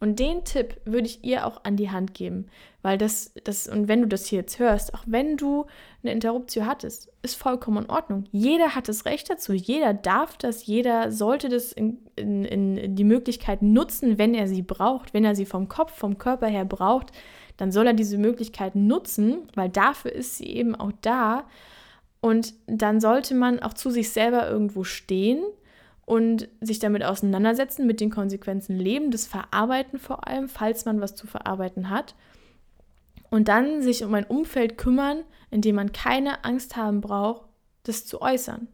Und den Tipp würde ich ihr auch an die Hand geben, weil das, das, und wenn du das hier jetzt hörst, auch wenn du eine Interruption hattest, ist vollkommen in Ordnung. Jeder hat das Recht dazu, jeder darf das, jeder sollte das in, in, in die Möglichkeit nutzen, wenn er sie braucht, wenn er sie vom Kopf, vom Körper her braucht, dann soll er diese Möglichkeit nutzen, weil dafür ist sie eben auch da. Und dann sollte man auch zu sich selber irgendwo stehen und sich damit auseinandersetzen, mit den Konsequenzen leben, das Verarbeiten vor allem, falls man was zu verarbeiten hat. Und dann sich um ein Umfeld kümmern, in dem man keine Angst haben braucht, das zu äußern.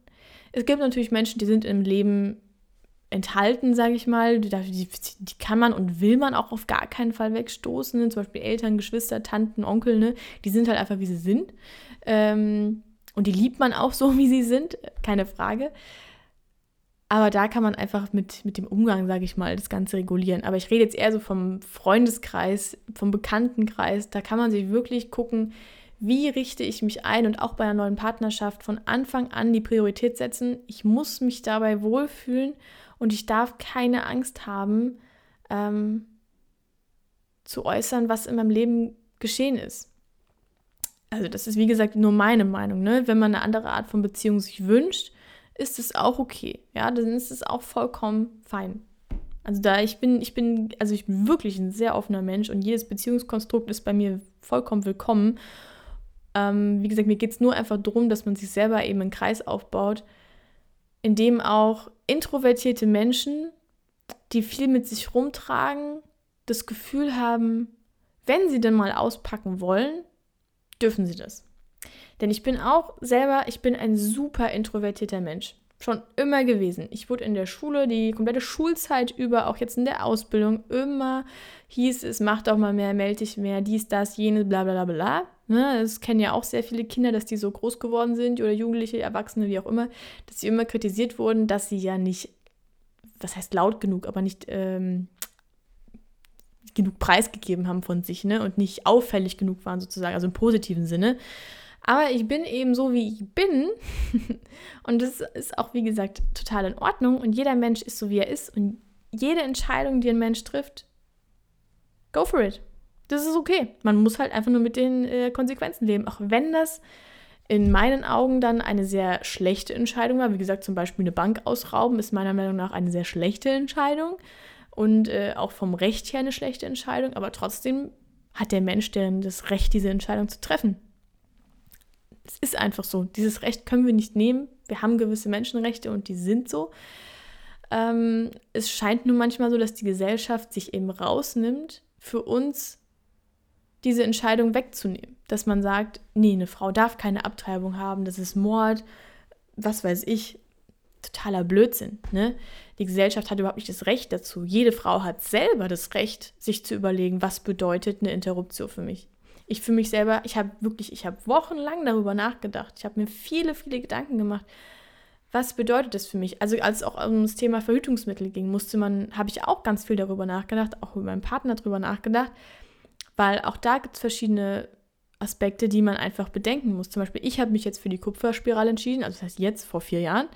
Es gibt natürlich Menschen, die sind im Leben enthalten, sage ich mal. Die, die, die, kann man und will man auch auf gar keinen Fall wegstoßen. Ne? Zum Beispiel Eltern, Geschwister, Tanten, Onkel, ne? die sind halt einfach, wie sie sind. Ähm, und die liebt man auch so, wie sie sind, keine Frage. Aber da kann man einfach mit, mit dem Umgang, sage ich mal, das Ganze regulieren. Aber ich rede jetzt eher so vom Freundeskreis, vom Bekanntenkreis. Da kann man sich wirklich gucken, wie richte ich mich ein und auch bei einer neuen Partnerschaft von Anfang an die Priorität setzen. Ich muss mich dabei wohlfühlen und ich darf keine Angst haben, ähm, zu äußern, was in meinem Leben geschehen ist. Also das ist wie gesagt nur meine Meinung. Ne? Wenn man eine andere Art von Beziehung sich wünscht, ist es auch okay. Ja, dann ist es auch vollkommen fein. Also da ich bin, ich bin, also ich bin wirklich ein sehr offener Mensch und jedes Beziehungskonstrukt ist bei mir vollkommen willkommen. Ähm, wie gesagt, mir geht es nur einfach darum, dass man sich selber eben einen Kreis aufbaut, in dem auch introvertierte Menschen, die viel mit sich rumtragen, das Gefühl haben, wenn sie denn mal auspacken wollen, dürfen sie das. Denn ich bin auch selber, ich bin ein super introvertierter Mensch. Schon immer gewesen. Ich wurde in der Schule die komplette Schulzeit über, auch jetzt in der Ausbildung, immer hieß es, mach doch mal mehr, melde dich mehr, dies, das, jenes, bla bla bla bla. Ne, das kennen ja auch sehr viele Kinder, dass die so groß geworden sind oder Jugendliche, Erwachsene, wie auch immer, dass sie immer kritisiert wurden, dass sie ja nicht, was heißt laut genug, aber nicht ähm, genug preisgegeben haben von sich ne? und nicht auffällig genug waren sozusagen, also im positiven Sinne. Aber ich bin eben so, wie ich bin. und das ist auch, wie gesagt, total in Ordnung. Und jeder Mensch ist so, wie er ist. Und jede Entscheidung, die ein Mensch trifft, go for it. Das ist okay. Man muss halt einfach nur mit den äh, Konsequenzen leben. Auch wenn das in meinen Augen dann eine sehr schlechte Entscheidung war. Wie gesagt, zum Beispiel eine Bank ausrauben ist meiner Meinung nach eine sehr schlechte Entscheidung. Und äh, auch vom Recht her eine schlechte Entscheidung. Aber trotzdem hat der Mensch denn das Recht, diese Entscheidung zu treffen. Es ist einfach so. Dieses Recht können wir nicht nehmen. Wir haben gewisse Menschenrechte und die sind so. Ähm, es scheint nur manchmal so, dass die Gesellschaft sich eben rausnimmt, für uns diese Entscheidung wegzunehmen. Dass man sagt, nee, eine Frau darf keine Abtreibung haben, das ist Mord, was weiß ich. Totaler Blödsinn. Ne? Die Gesellschaft hat überhaupt nicht das Recht dazu. Jede Frau hat selber das Recht, sich zu überlegen, was bedeutet eine Interruption für mich ich für mich selber, ich habe wirklich, ich habe wochenlang darüber nachgedacht. Ich habe mir viele, viele Gedanken gemacht. Was bedeutet das für mich? Also als es auch um das Thema Verhütungsmittel ging, musste man, habe ich auch ganz viel darüber nachgedacht, auch mit meinem Partner darüber nachgedacht, weil auch da gibt es verschiedene Aspekte, die man einfach bedenken muss. Zum Beispiel, ich habe mich jetzt für die Kupferspirale entschieden, also das heißt jetzt vor vier Jahren.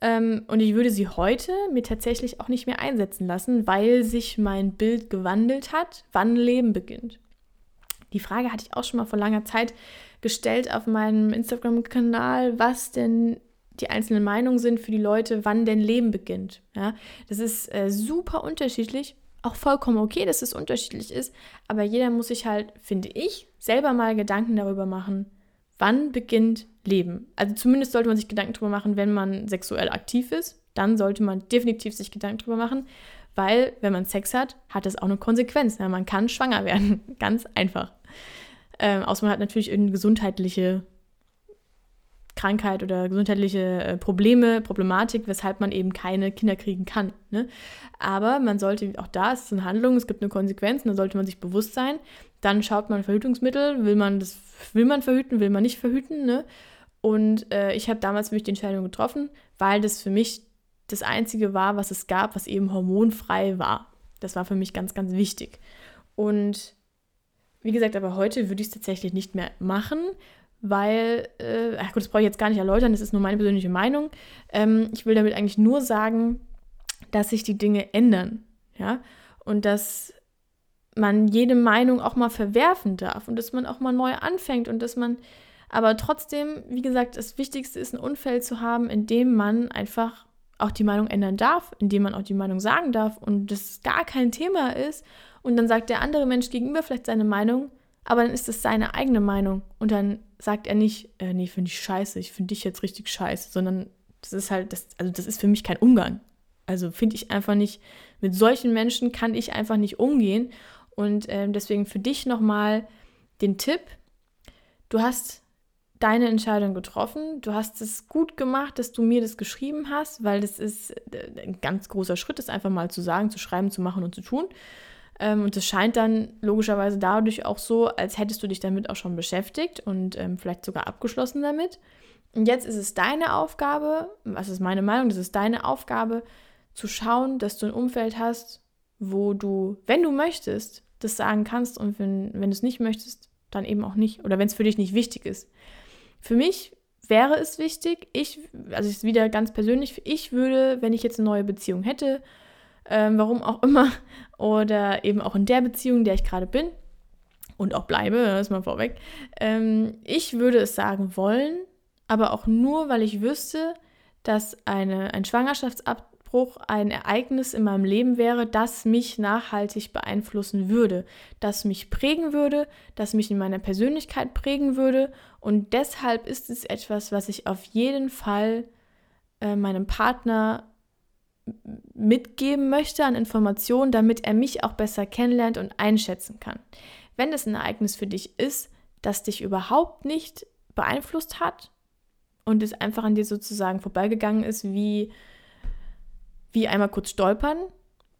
Ähm, und ich würde sie heute mir tatsächlich auch nicht mehr einsetzen lassen, weil sich mein Bild gewandelt hat, wann Leben beginnt. Die Frage hatte ich auch schon mal vor langer Zeit gestellt auf meinem Instagram-Kanal, was denn die einzelnen Meinungen sind für die Leute, wann denn Leben beginnt. Ja, das ist äh, super unterschiedlich, auch vollkommen okay, dass es unterschiedlich ist, aber jeder muss sich halt, finde ich, selber mal Gedanken darüber machen, wann beginnt Leben. Also zumindest sollte man sich Gedanken darüber machen, wenn man sexuell aktiv ist. dann sollte man definitiv sich Gedanken drüber machen, weil wenn man Sex hat, hat das auch eine Konsequenz. Ja, man kann schwanger werden, ganz einfach. Ähm, außer man hat natürlich irgendeine gesundheitliche Krankheit oder gesundheitliche äh, Probleme, Problematik, weshalb man eben keine Kinder kriegen kann. Ne? Aber man sollte, auch da ist es eine Handlung, es gibt eine Konsequenz, da sollte man sich bewusst sein. Dann schaut man Verhütungsmittel, will man das, will man verhüten, will man nicht verhüten. Ne? Und äh, ich habe damals für mich die Entscheidung getroffen, weil das für mich das Einzige war, was es gab, was eben hormonfrei war. Das war für mich ganz, ganz wichtig. Und wie gesagt, aber heute würde ich es tatsächlich nicht mehr machen, weil, äh, ach gut, das brauche ich jetzt gar nicht erläutern, das ist nur meine persönliche Meinung. Ähm, ich will damit eigentlich nur sagen, dass sich die Dinge ändern, ja, und dass man jede Meinung auch mal verwerfen darf und dass man auch mal neu anfängt und dass man, aber trotzdem, wie gesagt, das Wichtigste ist, ein Umfeld zu haben, in dem man einfach auch die Meinung ändern darf, in dem man auch die Meinung sagen darf und das gar kein Thema ist und dann sagt der andere Mensch gegenüber vielleicht seine Meinung, aber dann ist es seine eigene Meinung und dann sagt er nicht, äh, nee, finde ich scheiße, ich finde dich jetzt richtig scheiße, sondern das ist halt, das, also das ist für mich kein Umgang. Also finde ich einfach nicht, mit solchen Menschen kann ich einfach nicht umgehen. Und ähm, deswegen für dich nochmal den Tipp, du hast deine Entscheidung getroffen, du hast es gut gemacht, dass du mir das geschrieben hast, weil das ist äh, ein ganz großer Schritt, das einfach mal zu sagen, zu schreiben, zu machen und zu tun. Ähm, und es scheint dann logischerweise dadurch auch so, als hättest du dich damit auch schon beschäftigt und ähm, vielleicht sogar abgeschlossen damit. Und jetzt ist es deine Aufgabe, was ist meine Meinung, das ist deine Aufgabe, zu schauen, dass du ein Umfeld hast, wo du, wenn du möchtest, das sagen kannst und wenn, wenn du es nicht möchtest, dann eben auch nicht. Oder wenn es für dich nicht wichtig ist. Für mich wäre es wichtig, ich, also ist wieder ganz persönlich, ich würde, wenn ich jetzt eine neue Beziehung hätte ähm, warum auch immer, oder eben auch in der Beziehung, in der ich gerade bin und auch bleibe, das ist mal vorweg. Ähm, ich würde es sagen wollen, aber auch nur, weil ich wüsste, dass eine, ein Schwangerschaftsabbruch ein Ereignis in meinem Leben wäre, das mich nachhaltig beeinflussen würde, das mich prägen würde, das mich in meiner Persönlichkeit prägen würde. Und deshalb ist es etwas, was ich auf jeden Fall äh, meinem Partner mitgeben möchte an Informationen, damit er mich auch besser kennenlernt und einschätzen kann. Wenn es ein Ereignis für dich ist, das dich überhaupt nicht beeinflusst hat und es einfach an dir sozusagen vorbeigegangen ist, wie, wie einmal kurz stolpern,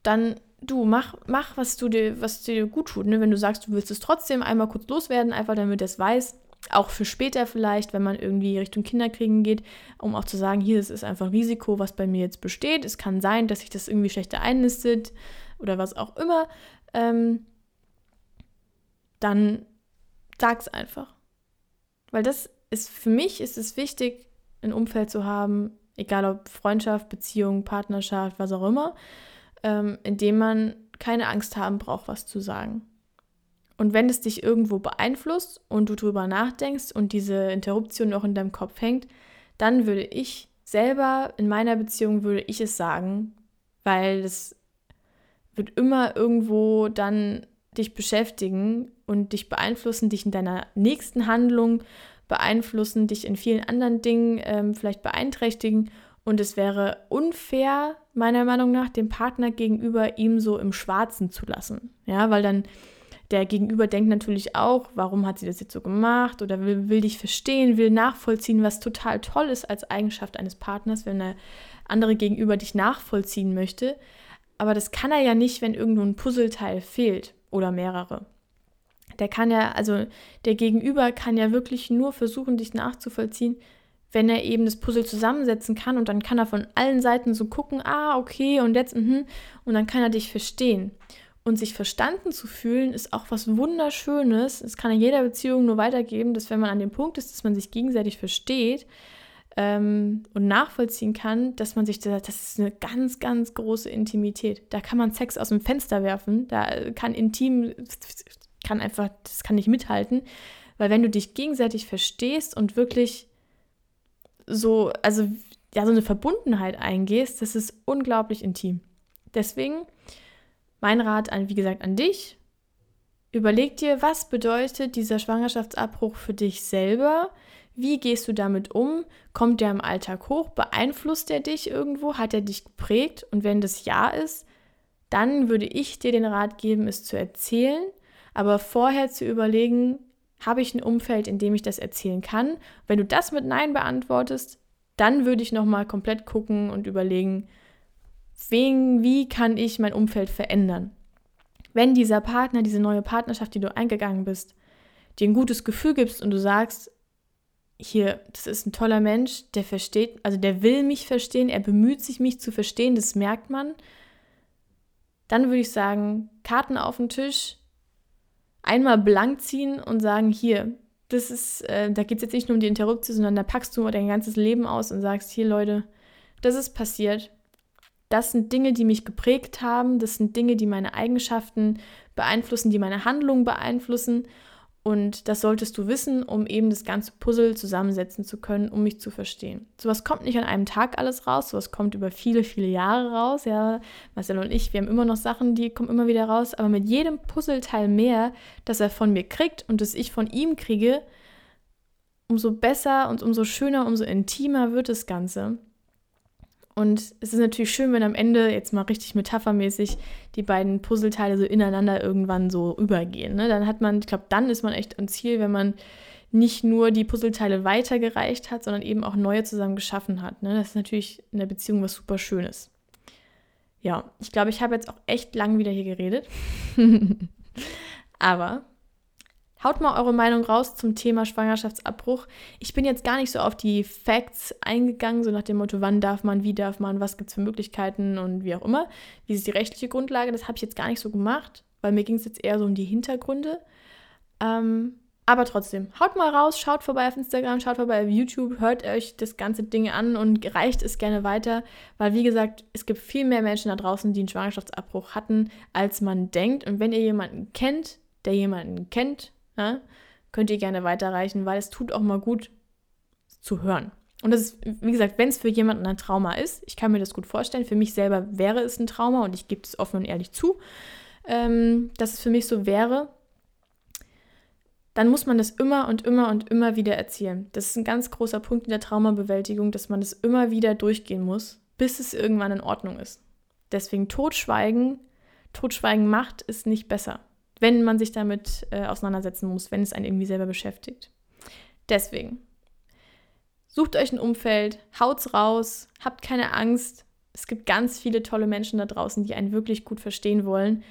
dann du mach, mach was du dir, was dir gut tut. Ne? Wenn du sagst, du willst es trotzdem einmal kurz loswerden, einfach damit er es weiß, auch für später vielleicht, wenn man irgendwie Richtung Kinderkriegen geht, um auch zu sagen, hier, es ist einfach ein Risiko, was bei mir jetzt besteht. Es kann sein, dass sich das irgendwie schlechter einnistet oder was auch immer. Ähm, dann sag's einfach. Weil das ist für mich ist es wichtig, ein Umfeld zu haben, egal ob Freundschaft, Beziehung, Partnerschaft, was auch immer, ähm, in dem man keine Angst haben braucht, was zu sagen. Und wenn es dich irgendwo beeinflusst und du drüber nachdenkst und diese Interruption noch in deinem Kopf hängt, dann würde ich selber in meiner Beziehung würde ich es sagen, weil es wird immer irgendwo dann dich beschäftigen und dich beeinflussen, dich in deiner nächsten Handlung beeinflussen, dich in vielen anderen Dingen ähm, vielleicht beeinträchtigen. Und es wäre unfair, meiner Meinung nach, dem Partner gegenüber ihm so im Schwarzen zu lassen. Ja, weil dann der Gegenüber denkt natürlich auch, warum hat sie das jetzt so gemacht oder will, will dich verstehen, will nachvollziehen, was total toll ist als Eigenschaft eines Partners, wenn der andere Gegenüber dich nachvollziehen möchte. Aber das kann er ja nicht, wenn irgendwo ein Puzzleteil fehlt oder mehrere. Der kann ja, also der Gegenüber kann ja wirklich nur versuchen, dich nachzuvollziehen, wenn er eben das Puzzle zusammensetzen kann und dann kann er von allen Seiten so gucken, ah, okay, und jetzt, mhm, und dann kann er dich verstehen. Und sich verstanden zu fühlen, ist auch was Wunderschönes. Es kann in jeder Beziehung nur weitergeben, dass wenn man an dem Punkt ist, dass man sich gegenseitig versteht ähm, und nachvollziehen kann, dass man sich, das, ist eine ganz, ganz große Intimität. Da kann man Sex aus dem Fenster werfen, da kann intim, kann einfach, das kann nicht mithalten. Weil wenn du dich gegenseitig verstehst und wirklich so, also ja, so eine Verbundenheit eingehst, das ist unglaublich intim. Deswegen mein Rat, an, wie gesagt, an dich. Überleg dir, was bedeutet dieser Schwangerschaftsabbruch für dich selber? Wie gehst du damit um? Kommt der im Alltag hoch? Beeinflusst er dich irgendwo? Hat er dich geprägt? Und wenn das ja ist, dann würde ich dir den Rat geben, es zu erzählen, aber vorher zu überlegen, habe ich ein Umfeld, in dem ich das erzählen kann? Wenn du das mit Nein beantwortest, dann würde ich nochmal komplett gucken und überlegen, wen, wie kann ich mein Umfeld verändern? Wenn dieser Partner, diese neue Partnerschaft, die du eingegangen bist, dir ein gutes Gefühl gibst und du sagst, hier, das ist ein toller Mensch, der versteht, also der will mich verstehen, er bemüht sich, mich zu verstehen, das merkt man, dann würde ich sagen, Karten auf den Tisch, einmal blank ziehen und sagen, hier, das ist, äh, da geht es jetzt nicht nur um die Interruption, sondern da packst du dein ganzes Leben aus und sagst, hier Leute, das ist passiert. Das sind Dinge, die mich geprägt haben, das sind Dinge, die meine Eigenschaften beeinflussen, die meine Handlungen beeinflussen. Und das solltest du wissen, um eben das ganze Puzzle zusammensetzen zu können, um mich zu verstehen. Sowas kommt nicht an einem Tag alles raus, sowas kommt über viele, viele Jahre raus. Ja, Marcel und ich, wir haben immer noch Sachen, die kommen immer wieder raus, aber mit jedem Puzzleteil mehr, das er von mir kriegt und das ich von ihm kriege, umso besser und umso schöner, umso intimer wird das Ganze. Und es ist natürlich schön, wenn am Ende, jetzt mal richtig metaphermäßig, die beiden Puzzleteile so ineinander irgendwann so übergehen. Ne? Dann hat man, ich glaube, dann ist man echt am Ziel, wenn man nicht nur die Puzzleteile weitergereicht hat, sondern eben auch neue zusammen geschaffen hat. Ne? Das ist natürlich in der Beziehung was super Schönes. Ja, ich glaube, ich habe jetzt auch echt lang wieder hier geredet. Aber Haut mal eure Meinung raus zum Thema Schwangerschaftsabbruch. Ich bin jetzt gar nicht so auf die Facts eingegangen, so nach dem Motto, wann darf man, wie darf man, was gibt es für Möglichkeiten und wie auch immer. Wie ist die rechtliche Grundlage? Das habe ich jetzt gar nicht so gemacht, weil mir ging es jetzt eher so um die Hintergründe. Ähm, aber trotzdem, haut mal raus, schaut vorbei auf Instagram, schaut vorbei auf YouTube, hört euch das ganze Ding an und reicht es gerne weiter, weil wie gesagt, es gibt viel mehr Menschen da draußen, die einen Schwangerschaftsabbruch hatten, als man denkt. Und wenn ihr jemanden kennt, der jemanden kennt, ja, könnt ihr gerne weiterreichen, weil es tut auch mal gut zu hören. Und das ist, wie gesagt, wenn es für jemanden ein Trauma ist, ich kann mir das gut vorstellen, für mich selber wäre es ein Trauma und ich gebe es offen und ehrlich zu, ähm, dass es für mich so wäre, dann muss man das immer und immer und immer wieder erzählen. Das ist ein ganz großer Punkt in der Traumabewältigung, dass man das immer wieder durchgehen muss, bis es irgendwann in Ordnung ist. Deswegen Totschweigen, Totschweigen macht ist nicht besser wenn man sich damit äh, auseinandersetzen muss, wenn es einen irgendwie selber beschäftigt. Deswegen, sucht euch ein Umfeld, haut's raus, habt keine Angst. Es gibt ganz viele tolle Menschen da draußen, die einen wirklich gut verstehen wollen.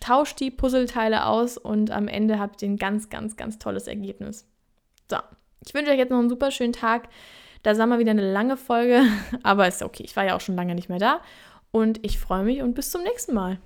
Tauscht die Puzzleteile aus und am Ende habt ihr ein ganz, ganz, ganz tolles Ergebnis. So, ich wünsche euch jetzt noch einen super schönen Tag. Da sagen wir wieder eine lange Folge, aber ist okay. Ich war ja auch schon lange nicht mehr da. Und ich freue mich und bis zum nächsten Mal.